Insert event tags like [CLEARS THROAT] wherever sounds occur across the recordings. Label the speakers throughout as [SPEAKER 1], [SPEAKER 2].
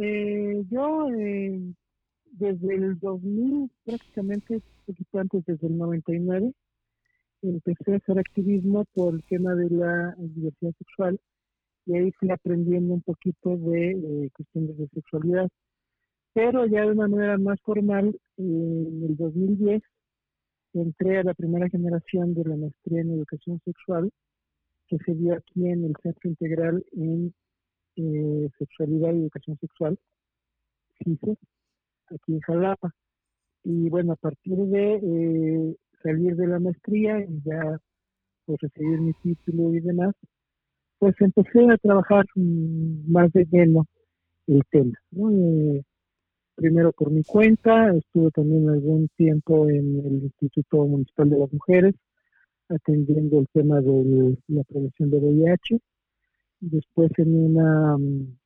[SPEAKER 1] Eh, yo eh, desde el 2000, prácticamente un poquito antes, desde el 99, empecé a hacer activismo por el tema de la diversidad sexual y ahí fui aprendiendo un poquito de eh, cuestiones de sexualidad. Pero ya de una manera más formal, en el 2010 entré a la primera generación de la maestría en educación sexual que se dio aquí en el Centro Integral en eh, Sexualidad y Educación Sexual, CICE, aquí en Jalapa. Y bueno, a partir de eh, salir de la maestría y ya pues, recibir mi título y demás, pues empecé a trabajar más de lleno el tema. Eh, primero por mi cuenta, estuve también algún tiempo en el Instituto Municipal de las Mujeres, atendiendo el tema de la prevención de VIH. Después en una mm,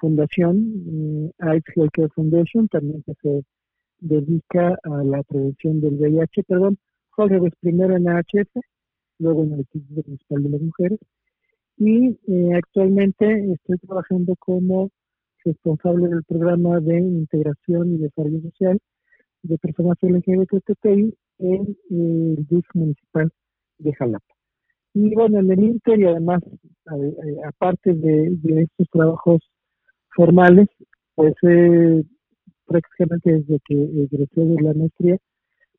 [SPEAKER 1] fundación, eh, AIDS Healthcare Foundation, también que se dedica a la prevención del VIH, perdón, fue primero en AHF, luego en el Instituto Municipal de las Mujeres, y eh, actualmente estoy trabajando como responsable del programa de integración y desarrollo social de personas LGBTI en eh, el DIF municipal de Jalapa. Y bueno, en el Inter y además, aparte de, estos trabajos formales, pues eh, prácticamente desde que egresé de la maestría,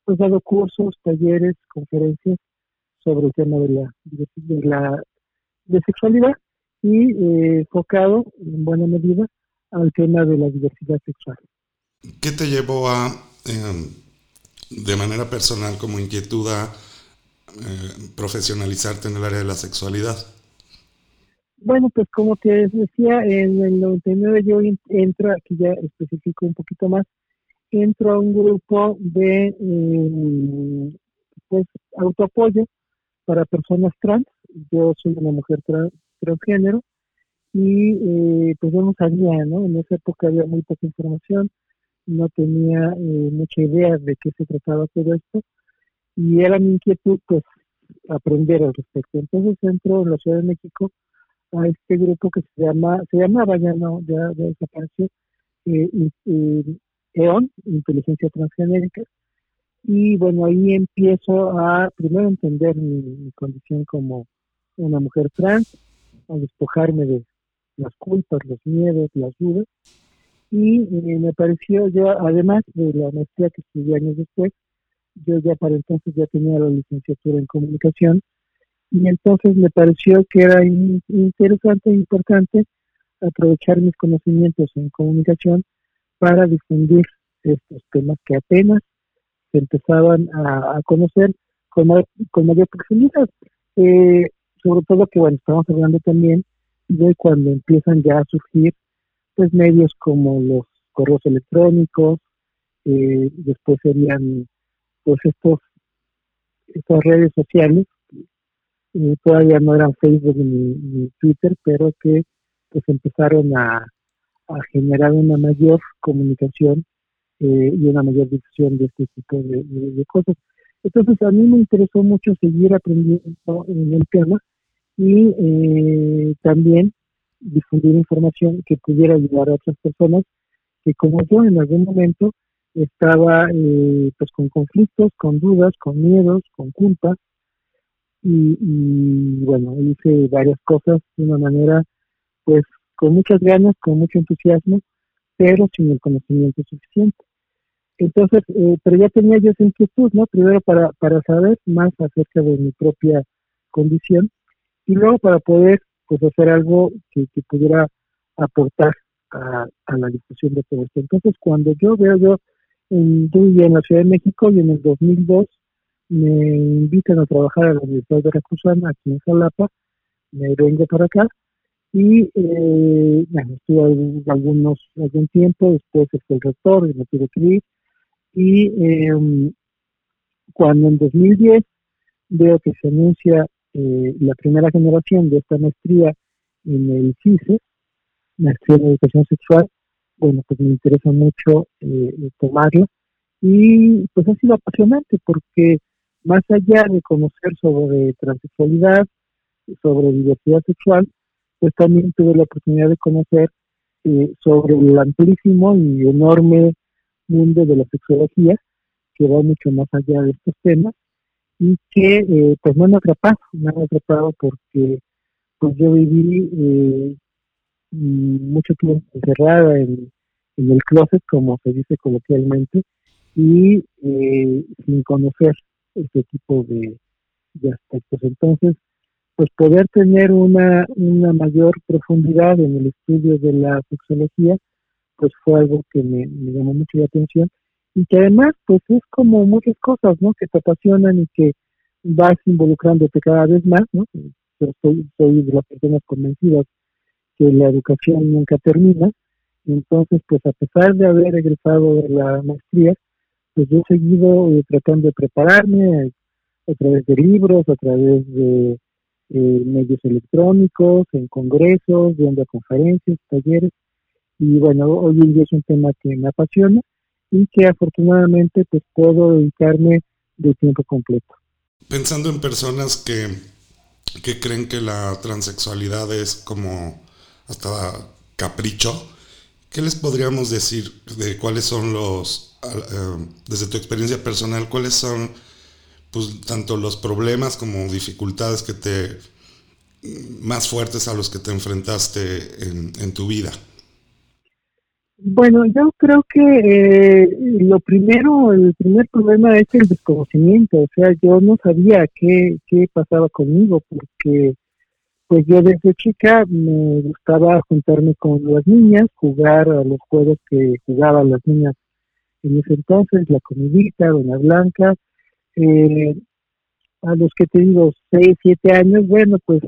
[SPEAKER 1] pues he dado cursos, talleres, conferencias sobre el tema de la, de, la sexualidad y eh, enfocado en buena medida al tema de la diversidad sexual.
[SPEAKER 2] ¿Qué te llevó a, em, de manera personal, como inquietud, a eh, profesionalizarte en el área de la sexualidad?
[SPEAKER 1] Bueno, pues como te decía, en el 99 yo entro, aquí ya especifico un poquito más, entro a un grupo de eh, pues, autoapoyo para personas trans. Yo soy una mujer transgénero y eh, pues no sabía, ¿no? En esa época había muy poca información, no tenía eh, mucha idea de qué se trataba todo esto y era mi inquietud pues aprender al respecto. Entonces entro en la Ciudad de México a este grupo que se llama, se llamaba ya no, ya, desapareció, eh, EON, Inteligencia Transgenérica, y bueno, ahí empiezo a primero entender mi condición como una mujer trans, a despojarme de, las culpas, los miedos, las dudas. Y eh, me pareció, yo, además de la maestría que estudié años después, yo ya para entonces ya tenía la licenciatura en comunicación, y entonces me pareció que era interesante e importante aprovechar mis conocimientos en comunicación para difundir estos temas que apenas se empezaban a, conocer con, con mayor proximidad. Eh, sobre todo que, bueno, estamos hablando también de cuando empiezan ya a surgir pues medios como los correos electrónicos, eh, después serían pues estos estas redes sociales, eh, todavía no eran Facebook ni, Twitter, pero que pues empezaron a, generar una mayor comunicación eh, y una mayor difusión de este tipo de, cosas. Entonces a mí me interesó mucho seguir aprendiendo en el tema y eh, también difundir información que pudiera ayudar a otras personas que como yo en algún momento estaba eh, pues con conflictos, con dudas, con miedos, con culpa y, y, bueno, hice varias cosas de una manera pues con muchas ganas, con mucho entusiasmo, pero sin el conocimiento suficiente. Entonces, eh, pero ya tenía yo esa inquietud, ¿no? Primero para, para saber más acerca de mi propia condición y luego para poder pues hacer algo que, pudiera aportar a, la discusión de todo esto. Entonces, cuando yo veo yo en, en la Ciudad de México y en el 2002 me invitan a trabajar a la Universidad de Veracruzana aquí en Jalapa, me vengo para acá. Y eh, bueno, estuve algunos, algún tiempo, después fue el rector y me tuve que y eh, cuando en 2010 veo que se anuncia eh, la primera generación de esta maestría en el CICE, maestría en educación sexual, bueno, pues me interesa mucho eh, tomarla y pues ha sido apasionante porque más allá de conocer sobre transexualidad, sobre diversidad sexual, pues también tuve la oportunidad de conocer eh, sobre el amplísimo y enorme mundo de la sexología, que va mucho más allá de estos temas, y que eh, pues me han atrapado, me han atrapado porque pues yo viví eh, mucho tiempo encerrada en, el closet, como se dice coloquialmente, y eh, sin conocer este tipo de, aspectos. Entonces, pues poder tener una, una mayor profundidad en el estudio de la sexología, pues fue algo que me, llamó mucho la atención y que además pues es como muchas cosas, ¿no? Que te apasionan y que vas involucrándote cada vez más, ¿no? Yo soy, soy de las personas convencidas que la educación nunca termina, entonces pues a pesar de haber egresado de la maestría, pues yo he seguido eh, tratando de prepararme a, través de libros, a través de eh, medios electrónicos, en congresos, viendo conferencias, talleres, y bueno, hoy en día es un tema que me apasiona y que afortunadamente pues puedo dedicarme de tiempo completo.
[SPEAKER 2] Pensando en personas que, que creen que la transexualidad es como hasta capricho, ¿qué les podríamos decir de cuáles son los, eh, desde tu experiencia personal, cuáles son pues, tanto los problemas como dificultades que te más fuertes a los que te enfrentaste en, en tu vida?
[SPEAKER 1] Bueno, yo creo que eh, lo primero, el primer problema es el desconocimiento, o sea, yo no sabía qué, qué pasaba conmigo, porque pues yo desde chica me gustaba juntarme con las niñas, jugar a los juegos que jugaban las niñas en ese entonces, la comidita, Doña Blanca, eh, a los que te digo, seis, siete años, bueno, pues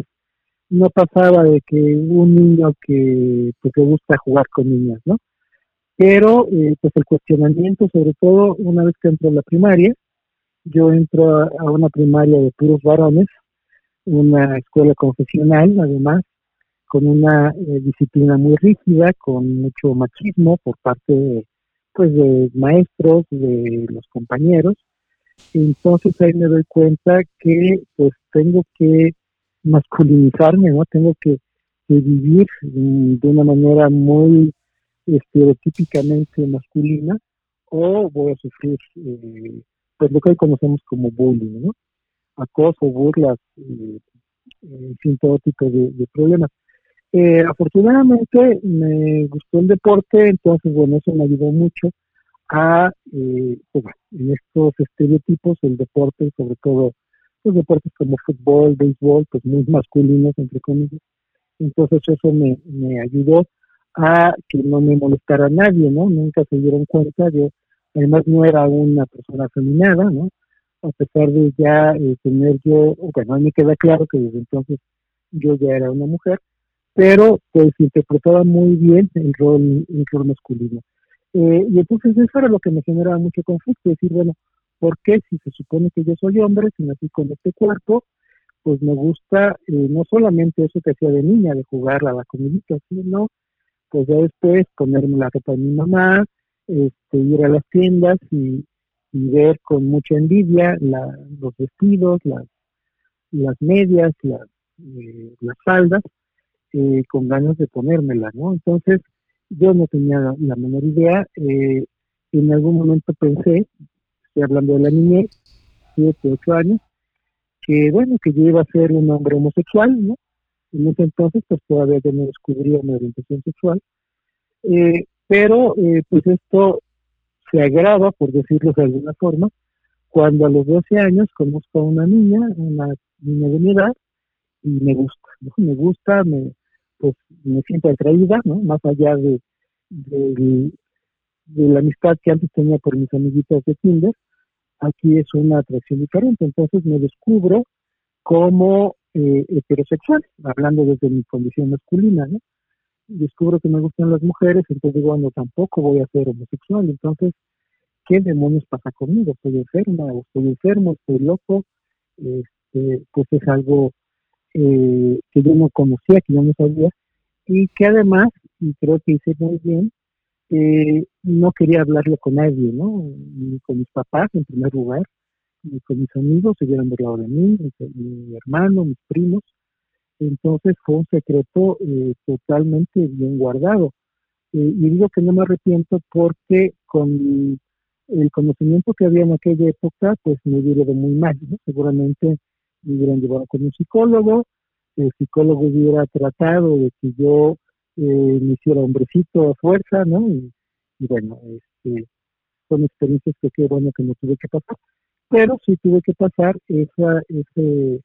[SPEAKER 1] no pasaba de que un niño que pues le gusta jugar con niñas, ¿no? pero eh, pues el cuestionamiento, sobre todo una vez que entro a la primaria, yo entro a, una primaria de puros varones, una escuela confesional además, con una eh, disciplina muy rígida, con mucho machismo por parte pues de maestros, de los compañeros. Entonces ahí me doy cuenta que pues tengo que masculinizarme, ¿no? Tengo que, vivir de una manera muy estereotípicamente masculina o voy a sufrir eh, pues lo que hoy conocemos como bullying, ¿no? Acoso, burlas, eh, todo tipo de, problemas. Eh, afortunadamente me gustó el deporte, entonces bueno, eso me ayudó mucho a, eh, en estos estereotipos, el deporte, sobre todo los deportes como fútbol, béisbol, pues muy masculinos, entre comillas. Entonces eso me, me ayudó a que no me molestara a nadie, ¿no? Nunca se dieron cuenta, yo además no era una persona feminada, ¿no? A pesar de ya eh, tener yo, bueno, a mí queda claro que desde entonces yo ya era una mujer, pero pues interpretaba muy bien el rol, el rol masculino. Eh, y entonces eso era lo que me generaba mucho conflicto, decir, bueno, ¿por qué si se supone que yo soy hombre, si nací con este cuerpo, pues me gusta eh, no solamente eso que hacía de niña, de jugar a la comidita, sino pues ya después ponerme la ropa de mi mamá, este, ir a las tiendas y, ver con mucha envidia los vestidos, las, las medias, las, eh, las faldas, eh, con ganas de ponérmela, ¿no? Entonces, yo no tenía la, menor idea. Eh, en algún momento pensé, estoy hablando de la niñez, siete, ocho años, que bueno, que yo iba a ser un hombre homosexual, ¿no? En ese entonces, pues todavía yo no descubría mi orientación sexual. Eh, pero, pues esto se agrava, por decirlo de alguna forma, cuando a los 12 años conozco a una niña, una niña de mi edad, y me gusta, ¿no? Me gusta, me, pues me siento atraída, ¿no? Más allá de, de, la amistad que antes tenía por mis amiguitas de Tinder, aquí es una atracción diferente. Entonces me descubro como eh, heterosexual, hablando desde mi condición masculina, ¿no? Descubro que me gustan las mujeres, entonces digo, bueno, tampoco voy a ser homosexual, entonces, ¿qué demonios pasa conmigo? ¿Estoy enferma? ¿Estoy enfermo? ¿Estoy loco? Este, pues es algo eh, que yo no conocía, que yo no sabía, y que además, y creo que hice muy bien, eh, no quería hablarlo con nadie, ¿no? Ni con mis papás, en primer lugar, y con mis amigos se hubieran burlado de mí, mi, hermano, mis primos. Entonces fue un secreto eh, totalmente bien guardado. y digo que no me arrepiento porque con el conocimiento que había en aquella época, pues me hubiera de muy mal, Seguramente me hubieran llevado con un psicólogo, el psicólogo hubiera tratado de que yo eh, me hiciera hombrecito a fuerza, ¿no? Y, bueno, este, son experiencias que qué bueno que no tuve que pasar, pero sí tuve que pasar esa, ese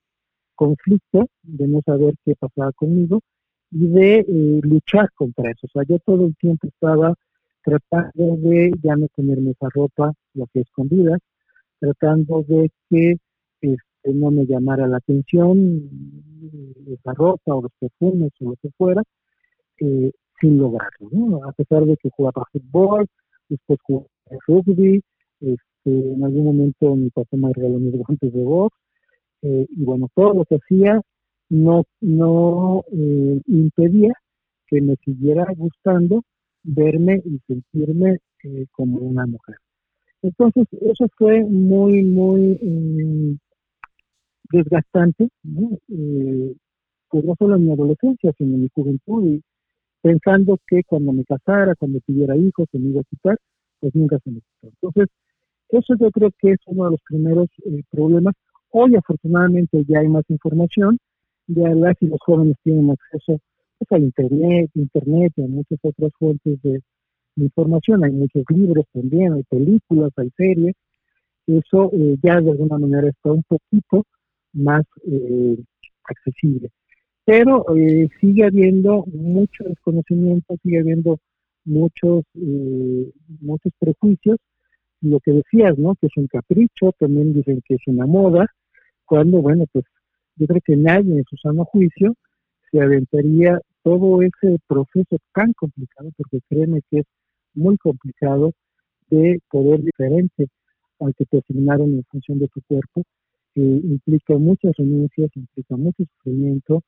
[SPEAKER 1] conflicto de no saber qué pasaba conmigo y de eh, luchar contra eso. O sea, yo todo el tiempo estaba tratando de ya no tenerme esa ropa, lo que escondidas, tratando de que este, no me llamara la atención esa ropa o los perfumes o lo que fuera, eh, sin lograrlo, ¿no? A pesar de que jugaba fútbol, después jugaba rugby, este, en algún momento mi papá me regaló mis guantes de box, eh, y bueno, todo lo que hacía no, no eh, impedía que me siguiera gustando verme y sentirme eh, como una mujer. Entonces, eso fue muy, muy eh, desgastante, ¿no? Eh, pues no solo en mi adolescencia, sino en mi juventud, y pensando que cuando me casara, cuando tuviera hijos, se me iba a quitar, pues nunca se me quitó. Entonces, eso yo creo que es uno de los primeros problemas. Hoy, afortunadamente, ya hay más información, ya las y los jóvenes tienen acceso pues, hay internet, internet y muchas otras fuentes de, información, hay muchos libros también, hay películas, hay series, eso eh, ya de alguna manera está un poquito más eh, accesible. Pero eh, sigue habiendo mucho desconocimiento, sigue habiendo muchos, muchos prejuicios. Lo que decías, ¿no? Que es un capricho, también dicen que es una moda, cuando, bueno, pues yo creo que nadie en su sano juicio se aventaría todo ese proceso tan complicado, porque créeme que es muy complicado de poder diferente al que te asignaron en función de tu cuerpo, implica muchas renuncias, implica mucho sufrimiento,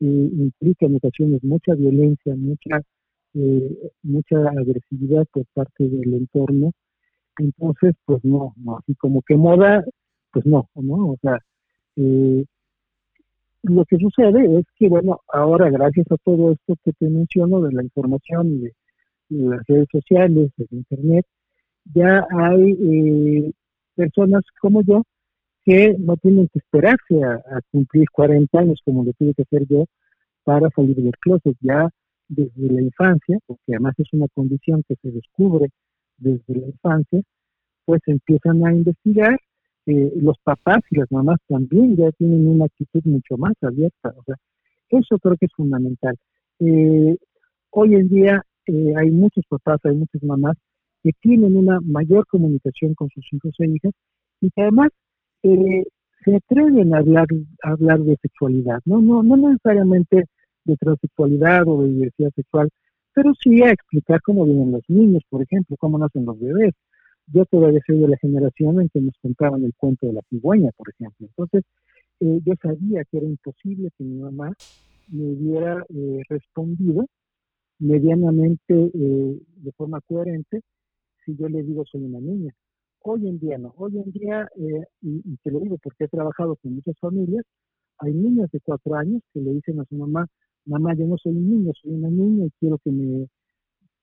[SPEAKER 1] implica en ocasiones mucha violencia, mucha, eh, mucha agresividad por parte del entorno. Entonces, pues no, no, así como que moda, pues no, ¿no? O sea, eh, lo que sucede es que, bueno, ahora gracias a todo esto que te menciono de la información de, las redes sociales, de Internet, ya hay eh, personas como yo que no tienen que esperarse a, cumplir 40 años como lo tuve que hacer yo para salir del closet. Ya desde la infancia, porque además es una condición que se descubre desde la infancia, pues empiezan a investigar los papás y las mamás también ya tienen una actitud mucho más abierta. O sea, eso creo que es fundamental. Eh, hoy en día eh, hay muchos papás, hay muchas mamás que tienen una mayor comunicación con sus hijos e hijas y que además eh, se atreven a hablar, a hablar de sexualidad, ¿no? No, no necesariamente de transexualidad o de diversidad sexual, pero sí a explicar cómo vienen los niños, por ejemplo, cómo nacen los bebés, yo todavía soy de la generación en que nos contaban el cuento de la cigüeña, por ejemplo. Entonces, eh, yo sabía que era imposible que mi mamá me hubiera eh, respondido medianamente eh, de forma coherente si yo le digo soy una niña. Hoy en día no, hoy en día, y, y, te lo digo porque he trabajado con muchas familias, hay niños de cuatro años que le dicen a su mamá, mamá, yo no soy un niño, soy una niña y quiero que me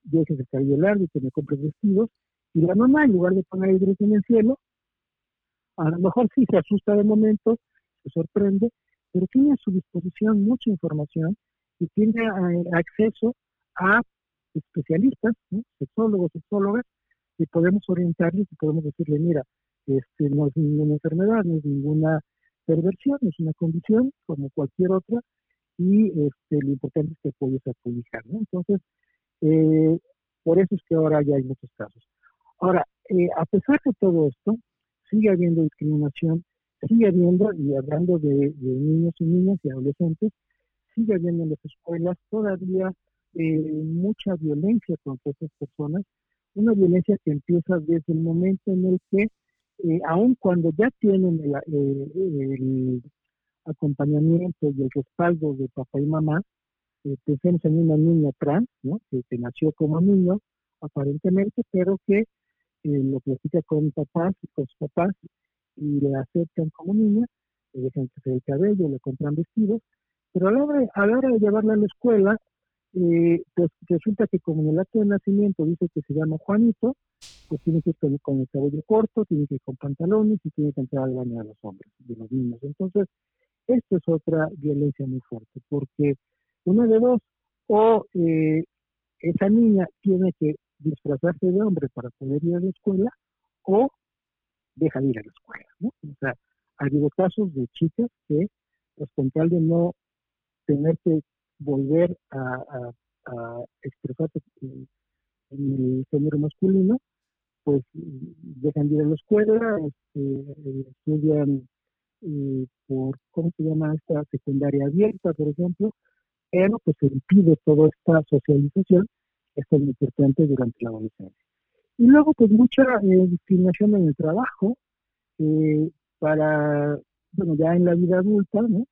[SPEAKER 1] dejes el cabello largo y que me compres vestidos, y la mamá, en lugar de poner el grito en el cielo, a lo mejor sí se asusta de momento, se sorprende, pero tiene a su disposición mucha información y tiene eh, acceso a especialistas, sexólogos, sexólogas, y podemos orientarles y podemos decirle, mira, este no es ninguna enfermedad, no es ninguna perversión, es una condición como cualquier otra, y este, lo importante es que publicar. ¿no? Entonces, eh, por eso es que ahora ya hay muchos casos. Ahora, eh, a pesar de todo esto, sigue habiendo discriminación, sigue habiendo, y hablando de, niños y niñas y adolescentes, sigue habiendo en las escuelas todavía eh, mucha violencia contra esas personas, una violencia que empieza desde el momento en el que, eh, aun cuando ya tienen el, acompañamiento y el respaldo de papá y mamá, pensemos en una niña trans, ¿no? que nació como niño, aparentemente, pero que eh, lo platica con papás y con sus papás y le aceptan como niña, le dejan que se el cabello, le compran vestidos, pero a la hora, a la hora de llevarla a la escuela, eh, pues resulta que como en el acto de nacimiento dice que se llama Juanito, pues tiene que ir con, el cabello corto, tiene que ir con pantalones y tiene que entrar al baño de los hombres, de los niños. Entonces, esto es otra violencia muy fuerte, porque una de dos, o eh, esa niña tiene que disfrazarse de hombre para poder ir a la escuela, o deja de ir a la escuela. O sea, ha habido casos de chicas que, pues con tal de no tener que volver a, expresarse en, el género masculino, pues dejan de ir a la escuela, este, estudian eh, por, ¿cómo se llama esta secundaria abierta, por ejemplo? Pero pues se impide toda esta socialización, es muy importante durante la adolescencia. Y luego pues mucha eh, discriminación en el trabajo, eh, para, bueno, ya en la vida adulta, ¿no?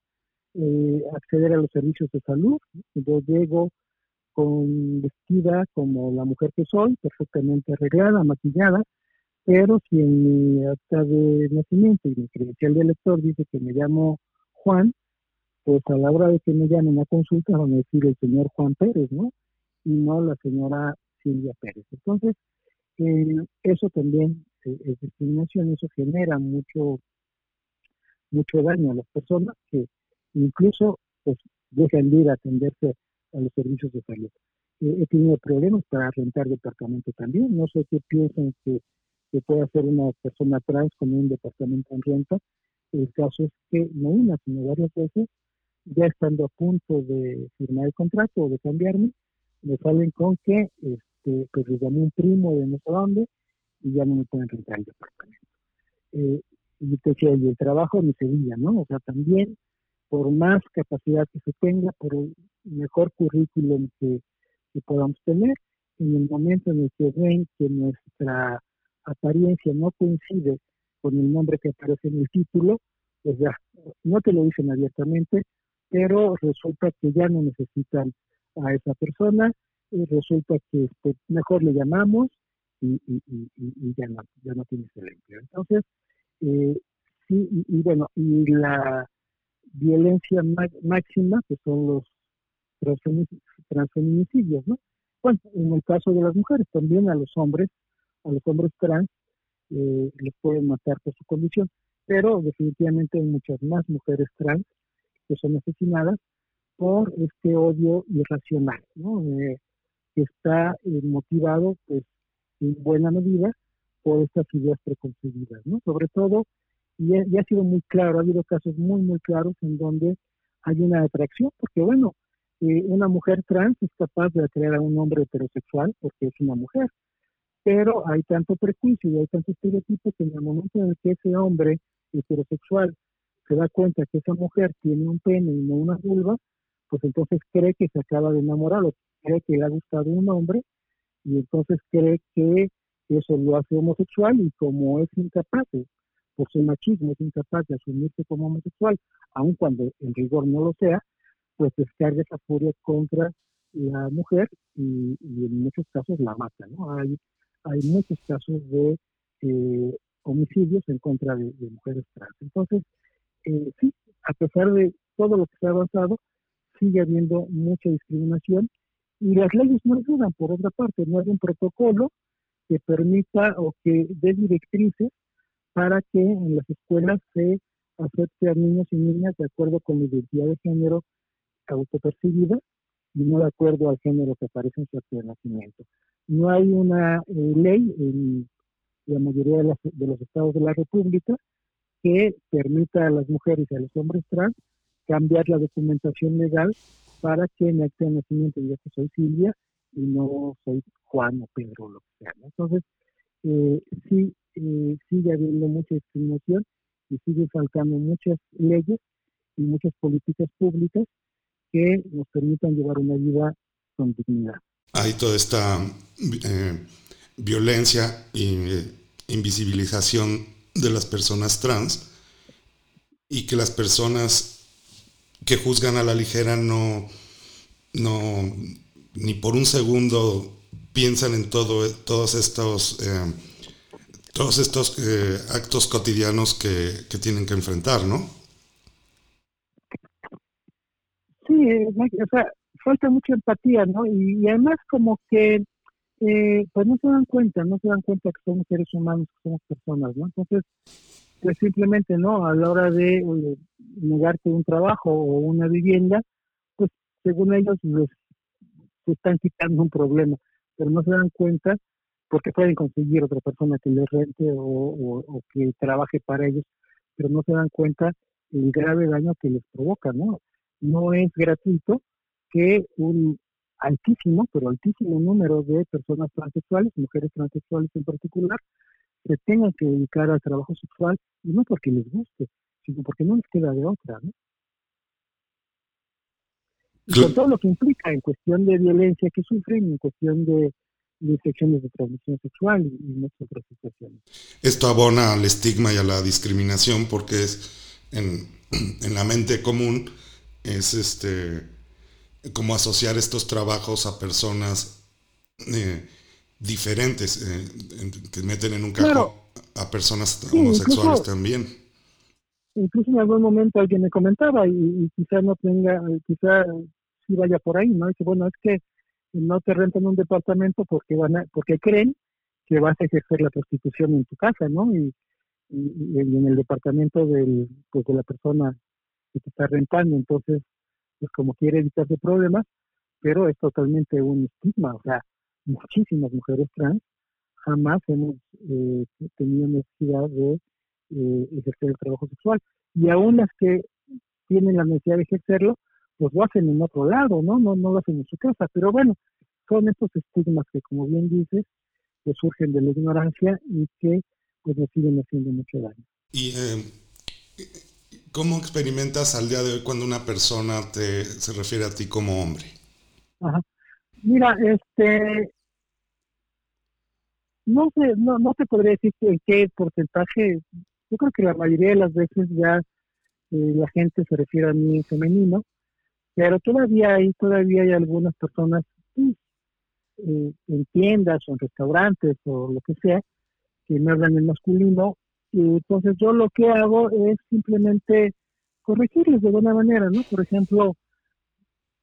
[SPEAKER 1] Eh, acceder a los servicios de salud. Yo llego con vestida como la mujer que soy, perfectamente arreglada, maquillada, pero si en mi acta de nacimiento y mi credencial de elector dice que me llamo Juan, pues a la hora de que me llamen a consulta van a decir el señor Juan Pérez, ¿no? Y no la señora Silvia Pérez. Entonces, eh, eso también eh, es discriminación, eso genera mucho, mucho daño a las personas que incluso pues dejan de ir a atenderse a los servicios de salud. Eh, he tenido problemas para rentar departamento también, no sé qué piensan que, que puede hacer una persona trans con un departamento en renta. El caso es que no una, sino varias veces, ya estando a punto de firmar el contrato o de cambiarme, me salen con que este, pues les llamé un primo de no sé dónde y ya no me pueden rentar el departamento. Eh, y te y el trabajo me Sevilla, ¿no? O sea, también por más capacidad que se tenga, por el mejor currículum que, podamos tener, en el momento en el que ven que nuestra apariencia no coincide con el nombre que aparece en el título, pues ya, no te lo dicen abiertamente, pero resulta que ya no necesitan a esa persona, resulta que este, mejor le llamamos y, ya, no, ya no tienes el empleo. Entonces, eh, sí, y, bueno, y la violencia máxima, que son los transfeminicidios, ¿no? Bueno, en el caso de las mujeres, también a los hombres, a los hombres trans, eh, les pueden matar por su condición, pero definitivamente hay muchas más mujeres trans que son asesinadas por este odio irracional, ¿no? Eh, que está eh, motivado, pues, en buena medida por estas ideas preconcebidas, ¿no? Sobre todo y, ha sido muy claro, ha habido casos muy, muy claros en donde hay una atracción, porque bueno, eh, una mujer trans es capaz de atraer a un hombre heterosexual porque es una mujer, pero hay tanto prejuicio y hay tanto estereotipo que en el momento en el que ese hombre heterosexual se da cuenta que esa mujer tiene un pene y no una vulva, pues entonces cree que se acaba de enamorar cree que le ha gustado un hombre y entonces cree que eso lo hace homosexual y como es incapaz de por su machismo es incapaz de asumirse como homosexual, aun cuando en rigor no lo sea, pues descarga esa furia contra la mujer y, en muchos casos la mata. ¿no? Hay, hay muchos casos de eh, homicidios en contra de, mujeres trans. Entonces, eh, sí, a pesar de todo lo que se ha avanzado, sigue habiendo mucha discriminación y las leyes no ayudan, por otra parte, no hay un protocolo que permita o que dé directrices para que en las escuelas se acepte a niños y niñas de acuerdo con la identidad de género autopercibida y no de acuerdo al género que aparece en su acto de nacimiento. No hay una eh, ley en la mayoría de, de, los estados de la República que permita a las mujeres y a los hombres trans cambiar la documentación legal para que en el acto de nacimiento diga que soy Silvia y no soy Juan o Pedro o lo que sea. Entonces, eh, sí eh, sigue habiendo mucha discriminación y sigue faltando muchas leyes y muchas políticas públicas que nos permitan llevar una vida con dignidad.
[SPEAKER 2] Hay toda esta eh, violencia e invisibilización de las personas trans y que las personas que juzgan a la ligera no, no ni por un segundo piensan en todo, todos estos eh, todos estos eh, actos cotidianos que, tienen que enfrentar, ¿no?
[SPEAKER 1] Sí, o sea, falta mucha empatía, ¿no? Y, además como que eh, pues no se dan cuenta, no se dan cuenta que somos seres humanos, que somos personas, ¿no? Entonces, pues simplemente, ¿no? A la hora de eh, negarte un trabajo o una vivienda, pues según ellos les, están quitando un problema, pero no se dan cuenta porque pueden conseguir otra persona que les rente o, que trabaje para ellos, pero no se dan cuenta el grave daño que les provoca, ¿no? No es gratuito que un altísimo, pero altísimo número de personas transexuales, mujeres transexuales en particular, se tengan que dedicar al trabajo sexual, y no porque les guste, sino porque no les queda de otra, ¿no? Y con todo lo que implica en cuestión de violencia que sufren, en cuestión de, infecciones de transmisión sexual y, y muchas otras situaciones.
[SPEAKER 2] Esto abona al estigma y a la discriminación porque es en, [CLEARS THROAT] en la mente común es este como asociar estos trabajos a personas eh, diferentes eh, que meten en un cajón a personas homosexuales también.
[SPEAKER 1] Incluso en algún momento alguien me comentaba y, quizá no tenga, quizá sí vaya por ahí, ¿no? Dice, bueno, es que no te rentan un departamento porque van a, porque creen que vas a ejercer la prostitución en tu casa, ¿no? Y, y, en el departamento del, pues de la persona que te está rentando. Entonces, pues como quiere evitarse problemas, pero es totalmente un estigma. O sea, muchísimas mujeres trans jamás hemos eh, tenido necesidad de eh, ejercer el trabajo sexual. Y aún las que tienen la necesidad de ejercerlo, pues lo hacen en otro lado, ¿no? No, no lo hacen en su casa. Pero bueno, son estos estigmas que, como bien dices, que surgen de la ignorancia y que pues nos siguen haciendo mucho daño.
[SPEAKER 2] Y eh, ¿cómo experimentas al día de hoy cuando una persona te, se refiere a ti como hombre?
[SPEAKER 1] Ajá. Mira, este, no sé, no, no te podría decir en qué porcentaje, yo creo que la mayoría de las veces ya eh, la gente se refiere a mí femenino, pero todavía hay, todavía hay algunas personas eh, en tiendas o en restaurantes o lo que sea que me hablan en masculino y entonces yo lo que hago es simplemente corregirles de buena manera, ¿no? Por ejemplo,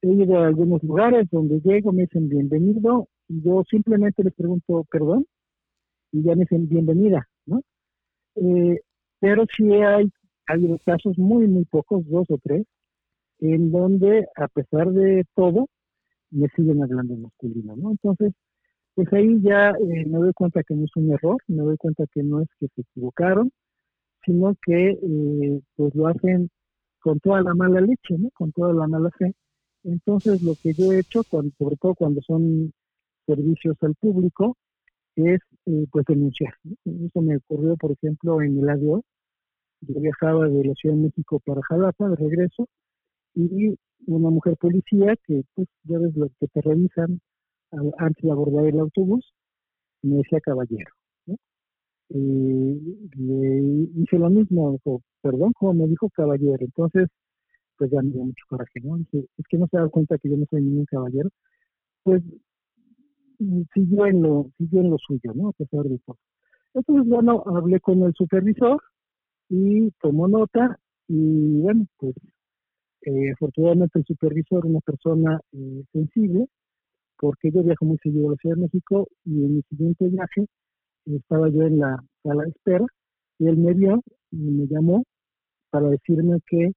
[SPEAKER 1] he ido a algunos lugares donde llego, me dicen bienvenido y yo simplemente les pregunto perdón y ya me dicen bienvenida, ¿no? Eh, pero sí hay, hay casos muy, muy pocos, dos o tres, en donde a pesar de todo, me siguen hablando masculino, ¿no? Entonces, pues ahí ya eh, me doy cuenta que no es un error, me doy cuenta que no es que se equivocaron, sino que eh, pues lo hacen con toda la mala leche, ¿no? Con toda la mala fe. Entonces, lo que yo he hecho, sobre todo cuando son servicios al público, es eh, pues denunciar. Eso me ocurrió, por ejemplo, en el ADO. Yo viajaba de la Ciudad de México para Jalapa de regreso y una mujer policía que, pues, ya ves lo que te revisan antes de abordar el autobús, me decía caballero. ¿no? le hice lo mismo, dijo, perdón, como me dijo caballero. Entonces, pues ya me dio mucho coraje, ¿no? es que no se da cuenta que yo no soy ningún caballero. Pues siguió en lo, siguió en lo suyo, ¿no? A pesar de todo. Entonces, bueno, hablé con el supervisor y tomó nota y bueno, pues eh, afortunadamente el supervisor, una persona eh, sensible, porque yo viajo muy seguido a la Ciudad de México y en mi siguiente viaje estaba yo en la sala de espera y él me vio y me llamó para decirme que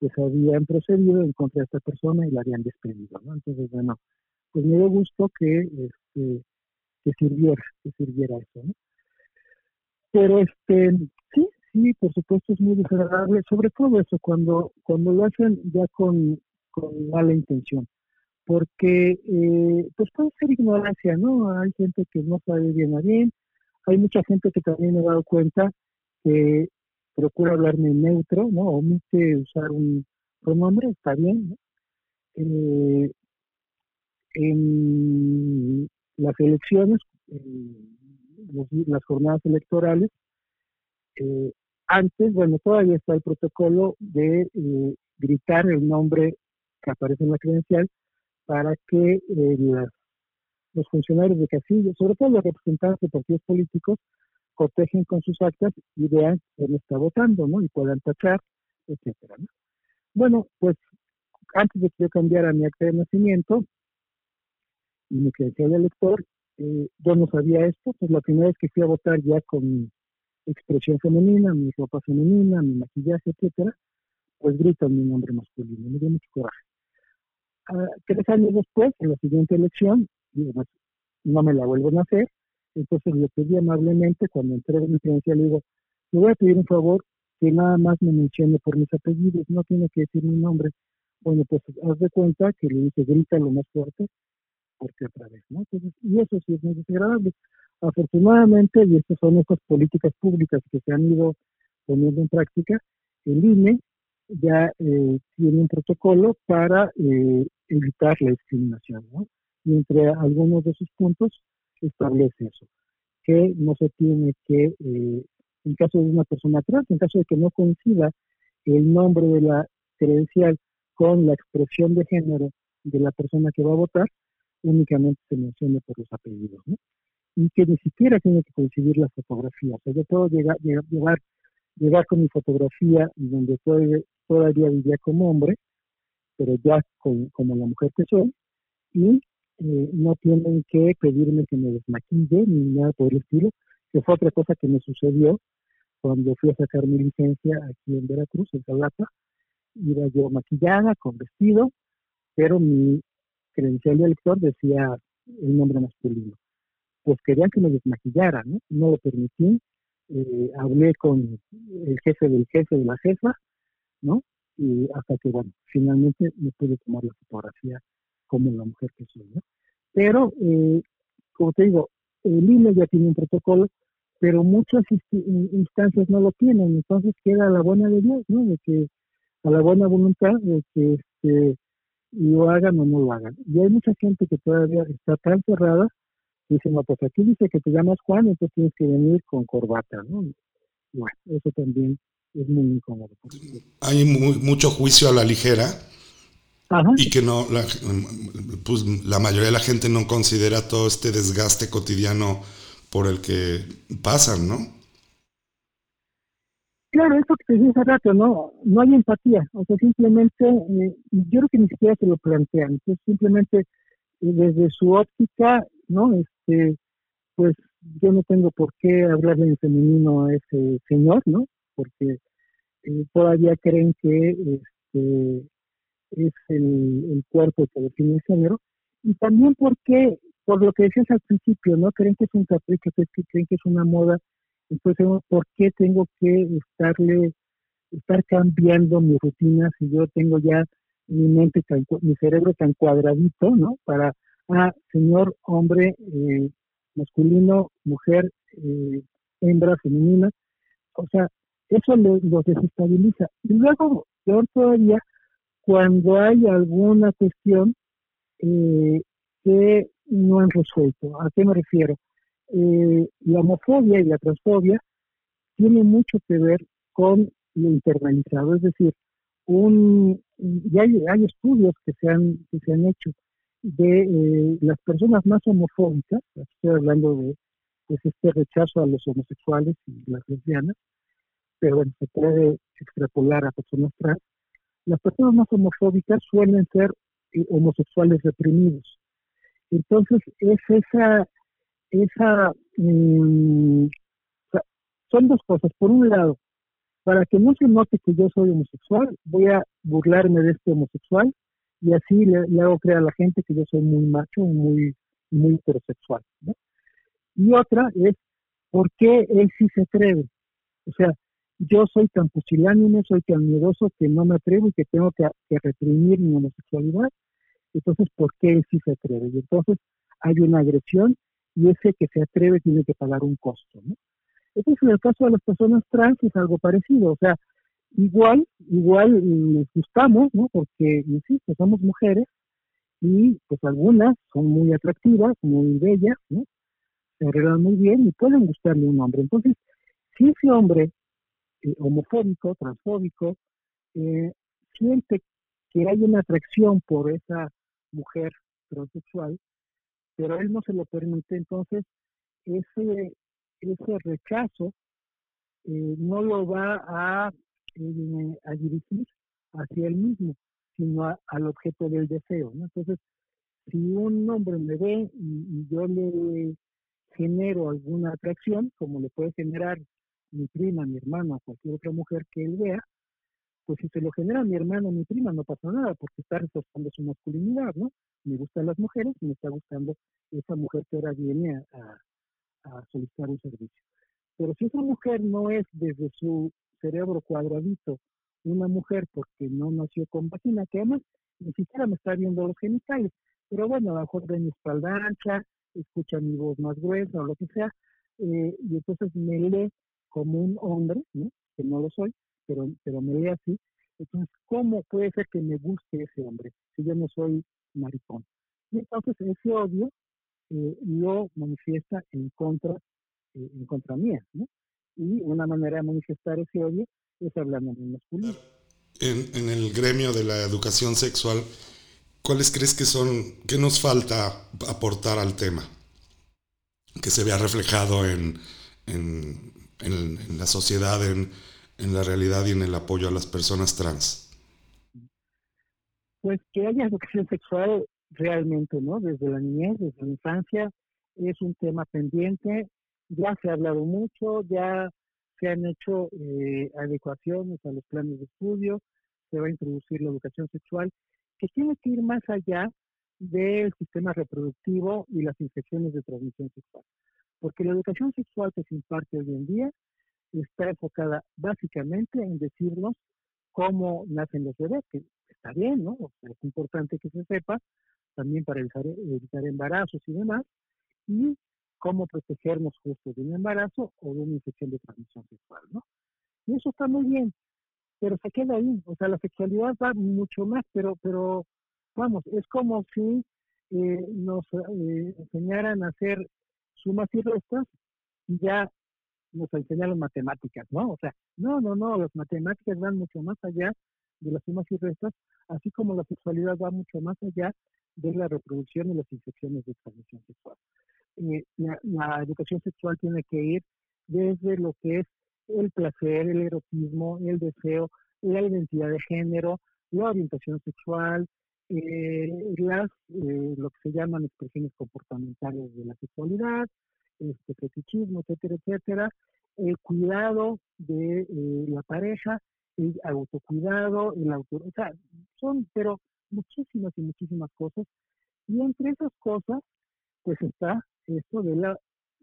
[SPEAKER 1] pues habían procedido en contra de esta persona y la habían despedido, ¿no? Entonces, bueno, pues me dio gusto que, este, que sirviera, que sirviera eso, ¿no? Pero este, sí, sí, por supuesto es muy desagradable, sobre todo eso, cuando, cuando lo hacen ya con, con mala intención, porque eh, pues puede ser ignorancia, ¿no? Hay gente que no sabe bien a bien, hay mucha gente que también me ha dado cuenta que procura hablarme neutro, ¿no? Omite usar un pronombre, está bien, ¿no? Eh, en las elecciones, en las jornadas electorales, eh, antes, bueno, todavía está el protocolo de eh, gritar el nombre que aparece en la credencial para que los funcionarios de casillo, sobre todo los representantes de partidos políticos, protegen con sus actas y vean quién está votando, ¿no? Y puedan tachar, etcétera, Bueno, pues antes de que yo cambiara mi acta de nacimiento y mi credencial de elector, eh, yo no sabía esto, pues la primera vez que fui a votar ya con mi expresión femenina, mi ropa femenina, mi maquillaje, etcétera, pues grito mi nombre masculino, me dio mucho coraje. Ah, tres años después, en la siguiente elección, no me la vuelven a hacer, entonces le pedí amablemente, cuando entré en mi credencial, le digo, le voy a pedir un favor que nada más me mencione por mis apellidos, no tiene que decir mi nombre. Bueno, pues haz de cuenta que le dije, grita lo más fuerte, porque otra vez, ¿no? y eso sí es muy desagradable. Afortunadamente, y estas son estas políticas públicas que se han ido poniendo en práctica, el INE ya eh, tiene un protocolo para eh, evitar la discriminación, ¿no? Y entre algunos de sus puntos establece eso, que no se tiene que, eh, en caso de una persona trans, en caso de que no coincida el nombre de la credencial con la expresión de género de la persona que va a votar, únicamente se menciona por los apellidos, ¿no? Y que ni siquiera tiene que coincidir la fotografía. O sea, yo puedo llegar, llegar con mi fotografía donde todavía vivía como hombre, pero ya como la mujer que soy, y eh, no tienen que pedirme que me desmaquille ni nada por el estilo, que fue otra cosa que me sucedió cuando fui a sacar mi licencia aquí en Veracruz, en Calapa. Iba yo maquillada, con vestido, pero mi credencial de elector decía el nombre masculino. Pues querían que me desmaquillara, ¿no? No lo permití. Eh, hablé con el jefe del jefe de la jefa, ¿no? Y hasta que, bueno, finalmente me pude tomar la fotografía como la mujer que soy. Pero, eh, como te digo, el INE ya tiene un protocolo, pero muchas instancias no lo tienen, entonces queda a la buena de ¿no? De que, a la buena voluntad de que este, lo hagan o no lo hagan. Y hay mucha gente que todavía está tan cerrada, dice, no, pues aquí dice que te llamas Juan, entonces tienes que venir con corbata, ¿no? Bueno, eso también es muy incómodo.
[SPEAKER 2] Hay mucho juicio a la ligera y que no, la, pues, la mayoría de la gente no considera todo este desgaste cotidiano por el que pasan, ¿no?
[SPEAKER 1] Claro, eso que te dije hace rato, ¿no? No hay empatía, o sea, simplemente, eh, yo creo que ni siquiera se lo plantean, entonces simplemente eh, desde su óptica, ¿no? Este, pues yo no tengo por qué hablarle en femenino a ese señor, ¿no? Porque eh, todavía creen que este, es el, cuerpo que define el género, y también porque, por lo que decías al principio, ¿no? Creen que es un capricho, creen que es una moda, entonces, ¿por qué tengo que estarle, estar cambiando mi rutina si yo tengo ya mi mente, mi cerebro tan cuadradito, ¿no? Para, ah, señor, hombre, eh, masculino, mujer, eh, hembra, femenina, o sea, eso los lo desestabiliza. Y luego, peor todavía, cuando hay alguna cuestión eh, que no han resuelto. ¿A qué me refiero? Eh, la homofobia y la transfobia tienen mucho que ver con lo internalizado, es decir, un, ya hay, estudios que se han, que se han hecho de eh, las personas más homofóbicas, estoy hablando de pues, este rechazo a los homosexuales y las lesbianas, pero bueno, se puede extrapolar a personas trans, las personas más homofóbicas suelen ser eh, homosexuales reprimidos. Entonces, es esa, esa, mm, son dos cosas. Por un lado, para que no se note que yo soy homosexual, voy a burlarme de este homosexual y así le, hago creer a la gente que yo soy muy macho, muy, muy heterosexual. Y otra es, ¿por qué él sí se atreve? O sea, yo soy tan pusilánime, soy tan miedoso que no me atrevo y que tengo que, reprimir mi homosexualidad. Entonces, ¿por qué él sí se atreve? Y entonces hay una agresión y ese que se atreve tiene que pagar un costo. ¿no? Entonces, en el caso de las personas trans es algo parecido. O sea, igual, igual nos gustamos, ¿no? Porque, insisto, somos mujeres y pues algunas son muy atractivas, muy bellas, ¿no? Se arreglan muy bien y pueden gustarle a un hombre. Entonces, si ese hombre eh, homofóbico, transfóbico, eh, siente que hay una atracción por esa mujer transexual, pero él no se lo permite, entonces ese, ese rechazo eh, no lo va a, a dirigir hacia él mismo, sino al objeto del deseo. ¿no? Entonces, si un hombre me ve y, yo le genero alguna atracción, como le puede generar mi prima, mi hermano, cualquier otra mujer que él vea, pues si se lo genera mi hermano o mi prima, no pasa nada, porque está reforzando su masculinidad, ¿no? Me gustan las mujeres y me está gustando esa mujer que ahora viene a, solicitar un servicio. Pero si esa mujer no es desde su cerebro cuadradito una mujer porque no nació con vagina, que además ni siquiera me está viendo los genitales, pero bueno, a lo mejor ve mi espalda ancha, escucha mi voz más gruesa o lo que sea, eh, y entonces me lee como un hombre, ¿no? que no lo soy, pero, pero me lee así. Entonces, ¿cómo puede ser que me guste ese hombre si yo no soy maricón? Y entonces ese odio eh, lo manifiesta en contra, eh, en contra mía, ¿no? Y una manera de manifestar ese odio es hablando en masculino.
[SPEAKER 2] En, en el gremio de la educación sexual, ¿cuáles crees que son, qué nos falta aportar al tema? Que se vea reflejado en, en, en, la sociedad, en, en la realidad y en el apoyo a las personas trans.
[SPEAKER 1] Pues que haya educación sexual realmente, ¿no? Desde la niñez, desde la infancia, es un tema pendiente. Ya se ha hablado mucho, ya se han hecho eh, adecuaciones a los planes de estudio, se va a introducir la educación sexual, que tiene que ir más allá del sistema reproductivo y las infecciones de transmisión sexual. Porque la educación sexual que se imparte hoy en día está enfocada básicamente en decirnos cómo nacen los bebés, que está bien, ¿no? es importante que se sepa, también para evitar, evitar embarazos y demás, y cómo protegernos justo de un embarazo o de una infección de transmisión sexual, ¿no? Y eso está muy bien, pero se queda ahí, o sea, la sexualidad va mucho más, pero, pero vamos, es como si eh, nos eh, enseñaran a hacer sumas y restas y ya nos enseñaron matemáticas, ¿no? O sea, no, no, no, las matemáticas van mucho más allá de las sumas y restas, así como la sexualidad va mucho más allá de la reproducción y las infecciones de transmisión sexual. Eh, la, educación sexual tiene que ir desde lo que es el placer, el erotismo, el deseo, la identidad de género, la orientación sexual, las, eh, lo que se llaman expresiones comportamentales de la sexualidad, este fetichismo, etcétera, etcétera, el cuidado de la pareja, el autocuidado, el auto, o sea, son, pero muchísimas y muchísimas cosas. Y entre esas cosas, pues está esto de la,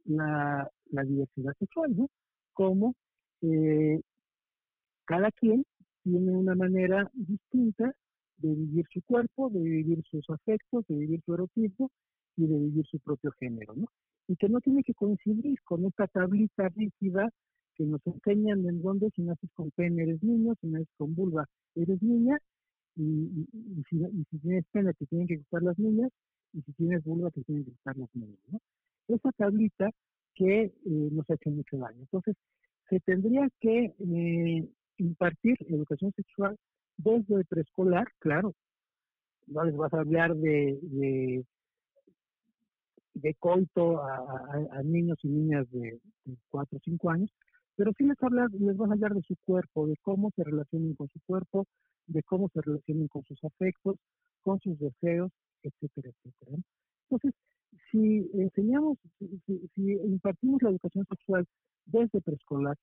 [SPEAKER 1] la, diversidad sexual, ¿no? Como eh, cada quien tiene una manera distinta de vivir su cuerpo, de vivir sus afectos, de vivir su erotismo y de vivir su propio género, ¿no? Y que no tiene que coincidir con esta tablita rígida que nos enseñan en donde si naces con pene eres niño, si naces con vulva eres niña, y, si, tienes pena te tienen que gustar las niñas, y si tienes vulva te tienen que gustar las niñas, ¿no? Esa tablita que eh, nos ha hecho mucho daño. Entonces, se tendría que eh, impartir educación sexual desde el preescolar, claro, no les vas a hablar de, de, de coito a, niños y niñas de, de 4 o 5 años, pero sí les, habla, les vas a hablar de su cuerpo, de cómo se relacionan con su cuerpo, de cómo se relacionan con sus afectos, con sus deseos, etcétera, etcétera. Entonces, si enseñamos, si, impartimos la educación sexual desde preescolar,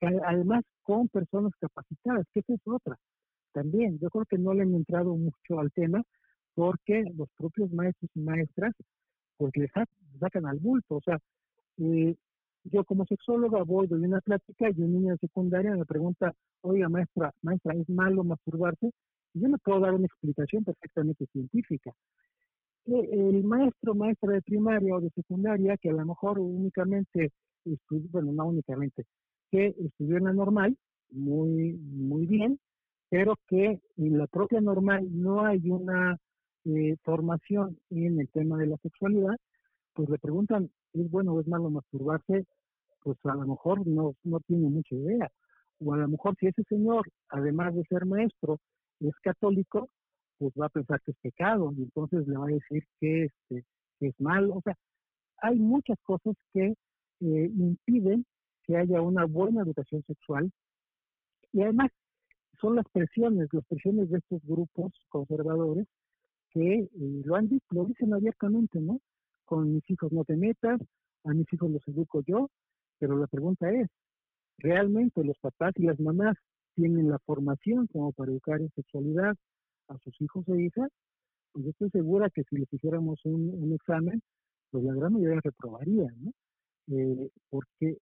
[SPEAKER 1] además con personas capacitadas, que esa es otra. También, yo creo que no le han entrado mucho al tema porque los propios maestros y maestras pues les sacan al bulto. O sea, eh, yo como sexóloga voy, doy una plática y un niño de secundaria me pregunta, oiga maestra, maestra, ¿es malo masturbarse? Y yo no puedo dar una explicación perfectamente científica. El maestro, maestra de primaria o de secundaria, que a lo mejor únicamente, estudió, bueno, no únicamente, que estudió en la normal, muy, muy bien, pero que en la propia normal no hay una eh, formación en el tema de la sexualidad, pues le preguntan, ¿es bueno o es malo masturbarse? Pues a lo mejor no, no tiene mucha idea. O a lo mejor si ese señor, además de ser maestro, es católico, pues va a pensar que es pecado y entonces le va a decir que, este, es malo. O sea, hay muchas cosas que eh, impiden que haya una buena educación sexual y además son las presiones, las presiones de estos grupos conservadores que eh, lo han dicho, lo dicen abiertamente, ¿no? Con mis hijos no te metas, a mis hijos los educo yo, pero la pregunta es, ¿realmente los papás y las mamás tienen la formación como para educar en sexualidad a sus hijos e hijas? Pues yo estoy segura que si les hiciéramos un, examen, pues la gran mayoría reprobaría, ¿no? Eh, porque,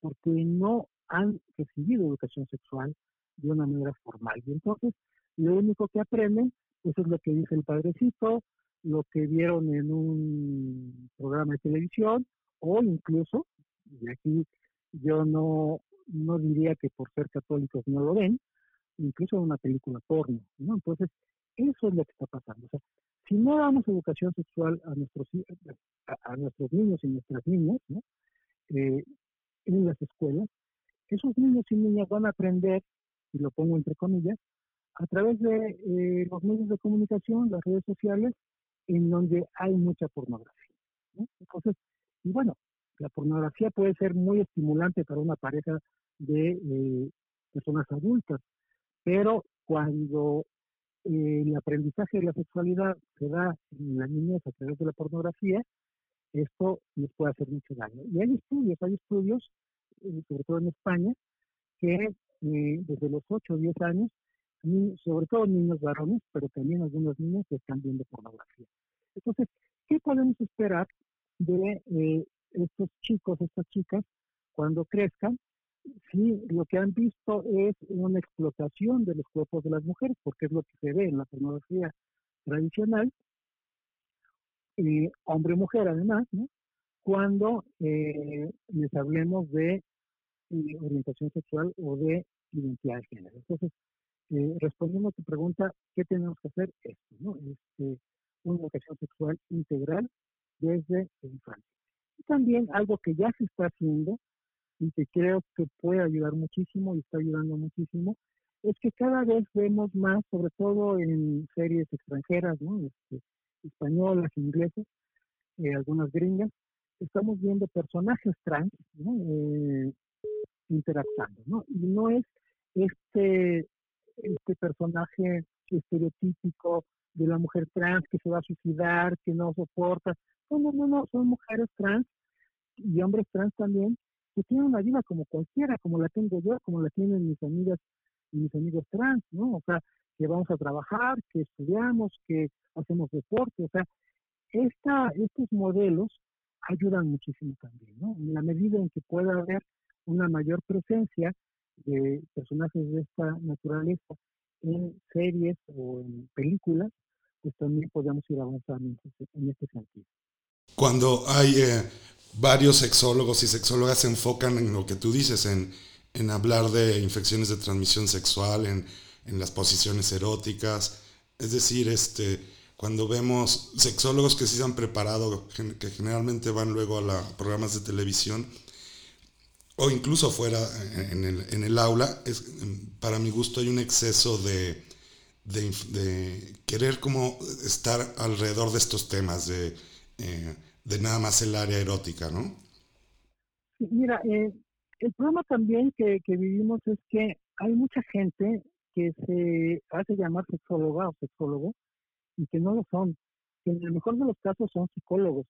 [SPEAKER 1] porque no han recibido educación sexual de una manera formal. Y entonces, lo único que aprenden, pues es lo que dice el padrecito, lo que vieron en un programa de televisión, o incluso, y aquí yo no, no diría que por ser católicos no lo ven, incluso una película porno, ¿no? Entonces, eso es lo que está pasando. O sea, si no damos educación sexual a nuestros, a, nuestros niños y nuestras niñas, ¿no? Eh, en las escuelas, esos niños y niñas van a aprender, y lo pongo entre comillas, a través de eh, los medios de comunicación, las redes sociales, en donde hay mucha pornografía. Entonces, y bueno, la pornografía puede ser muy estimulante para una pareja de eh, personas adultas, pero cuando eh, el aprendizaje de la sexualidad se da en las niñas a través de la pornografía, esto les puede hacer mucho daño. Y hay estudios, hay estudios, eh, sobre todo en España, que desde los 8 o 10 años, sobre todo niños varones, pero también algunos niños que están viendo pornografía. Entonces, ¿qué podemos esperar de eh, estos chicos, estas chicas, cuando crezcan, si lo que han visto es una explotación de los cuerpos de las mujeres, porque es lo que se ve en la pornografía tradicional, hombre-mujer además, cuando eh, les hablemos de eh, orientación sexual o de identidad de género. Entonces, eh, respondiendo a tu pregunta, ¿qué tenemos que hacer? Esto, ¿no? Este, una educación sexual integral desde la infancia. Y también algo que ya se está haciendo y que creo que puede ayudar muchísimo y está ayudando muchísimo, es que cada vez vemos más, sobre todo en series extranjeras, ¿no? Este, españolas, inglesas, eh, algunas gringas, estamos viendo personajes trans ¿no? eh, interactuando, ¿no? Y no es este, este personaje estereotípico de la mujer trans que se va a suicidar, que no soporta. No, no, no, no, son mujeres trans y hombres trans también que tienen una vida como cualquiera, como la tengo yo, como la tienen mis amigas y mis amigos trans, ¿no? O sea, que vamos a trabajar, que estudiamos, que hacemos deporte, o sea, esta, estos modelos ayudan muchísimo también, ¿no? En la medida en que pueda haber una mayor presencia de personajes de esta naturaleza en series o en películas, pues también podemos ir avanzando en este sentido.
[SPEAKER 2] Cuando hay eh, varios sexólogos y sexólogas se enfocan en lo que tú dices, en, en hablar de infecciones de transmisión sexual, en, en, las posiciones eróticas, es decir, este, cuando vemos sexólogos que sí se han preparado, que generalmente van luego a los programas de televisión, o incluso fuera en el, en el aula, es, para mi gusto hay un exceso de, de, querer como estar alrededor de estos temas, de, eh, de nada más el área erótica, ¿no?
[SPEAKER 1] Mira, eh, el problema también que, que, vivimos es que hay mucha gente que se hace llamar sexóloga o sexólogo y que no lo son, que en el mejor de los casos son psicólogos,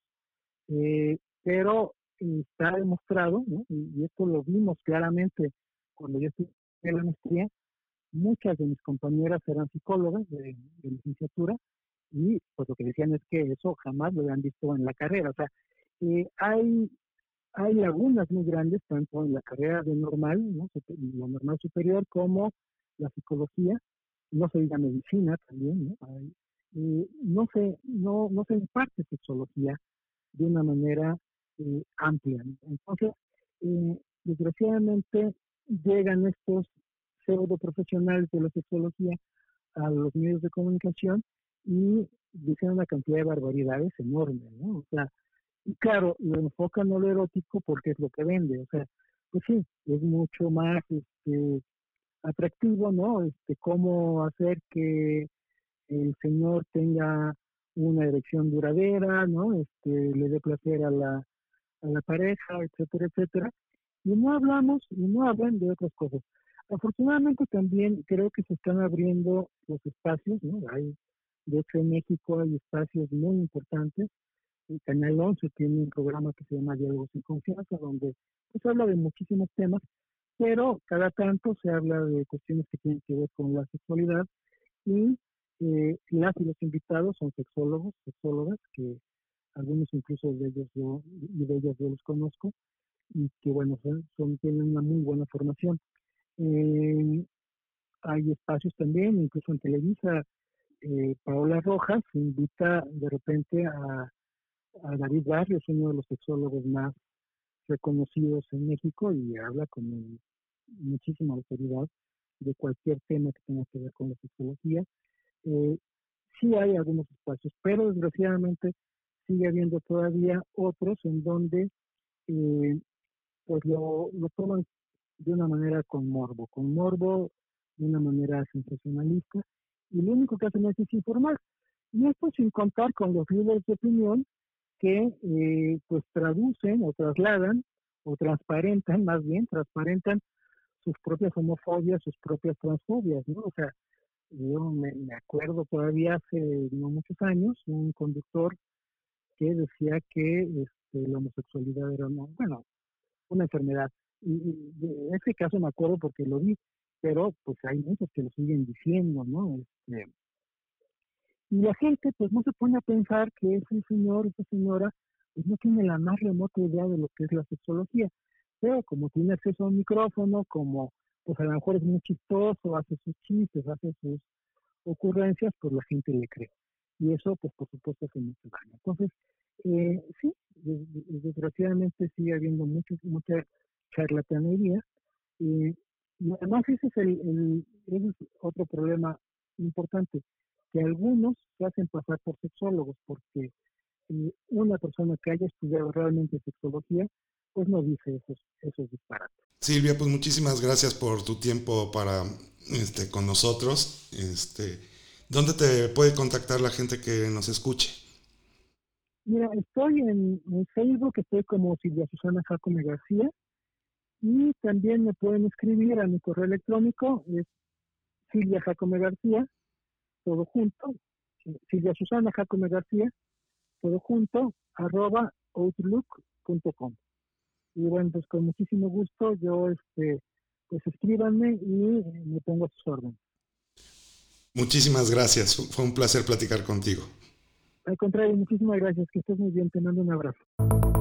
[SPEAKER 1] eh, pero está demostrado, y, esto lo vimos claramente cuando yo estudié la maestría, muchas de mis compañeras eran psicólogas de, licenciatura y pues lo que decían es que eso jamás lo habían visto en la carrera. O sea, eh, hay, hay lagunas muy grandes tanto en la carrera de normal, ¿no? la normal superior, como la psicología, no se diga medicina también, ¿no? Eh, no, se, no, no se imparte sexología de una manera eh, amplia. Entonces, eh, desgraciadamente llegan estos pseudo profesionales de la sexología a los medios de comunicación y dicen una cantidad de barbaridades enormes, ¿no? O sea, y claro, lo enfocan a lo erótico porque es lo que vende, o sea, pues sí, es mucho más este, atractivo, ¿no? Este, cómo hacer que el señor tenga una erección duradera, ¿no? Este, le dé placer a la, a la pareja, etcétera, etcétera. Y no hablamos y no hablan de otras cosas. Afortunadamente también creo que se están abriendo los espacios, ¿no? Hay, de hecho en México hay espacios muy importantes. El Canal 11 tiene un programa que se llama Diálogos sin Confianza, donde pues habla de muchísimos temas, pero cada tanto se habla de cuestiones que tienen que ver con la sexualidad y eh, las y los invitados son sexólogos, sexólogas, que algunos incluso de ellos yo, de ellas yo los conozco, y que bueno, son, tienen una muy buena formación. Eh, hay espacios también, incluso en Televisa, eh, Paola Rojas invita de repente a, a David Barrios, uno de los sexólogos más reconocidos en México, y habla con muchísima autoridad de cualquier tema que tenga que ver con la sexología. Eh, sí hay algunos espacios, pero desgraciadamente sigue habiendo todavía otros en donde eh, pues lo, lo toman de una manera con morbo, con morbo de una manera sensacionalista, y lo único que hacen es desinformar. Y esto sin contar con los líderes de opinión que eh, pues traducen o trasladan o transparentan, más bien, transparentan sus propias homofobias, sus propias transfobias, ¿no? O sea, yo me, acuerdo todavía hace no muchos años, un conductor que decía que este, la homosexualidad era, una, bueno, una enfermedad. Y, en ese caso me acuerdo porque lo vi, pero pues hay muchos que lo siguen diciendo, ¿no? Este, y la gente pues no se pone a pensar que ese señor, esa señora, pues no tiene la más remota idea de lo que es la sexología. Pero como tiene acceso a un micrófono, como pues a lo mejor es muy chistoso, hace sus chistes, hace sus ocurrencias, pues la gente le cree. Y eso, pues por supuesto, hace mucho daño. Entonces, eh, sí, desgraciadamente sigue habiendo mucho, mucha charlatanería. y además ese es, el, es otro problema importante, que algunos se hacen pasar por sexólogos, porque eh, una persona que haya estudiado realmente sexología, pues no dice esos, esos disparates.
[SPEAKER 2] Silvia, pues muchísimas gracias por tu tiempo para este, con nosotros. Este, ¿Dónde te puede contactar la gente que nos escuche?
[SPEAKER 1] Mira, estoy en, Facebook, estoy como Silvia Susana Jacome García y también me pueden escribir a mi correo electrónico, es Silvia Jacome García, todo junto, Silvia Susana Jacome García, todo junto, arroba outlook.com. Y bueno, pues con muchísimo gusto yo, este, pues escríbanme y me pongo a sus órdenes.
[SPEAKER 2] Muchísimas gracias, fue un placer platicar contigo.
[SPEAKER 1] Al contrario, muchísimas gracias, que estés muy bien, te mando un abrazo.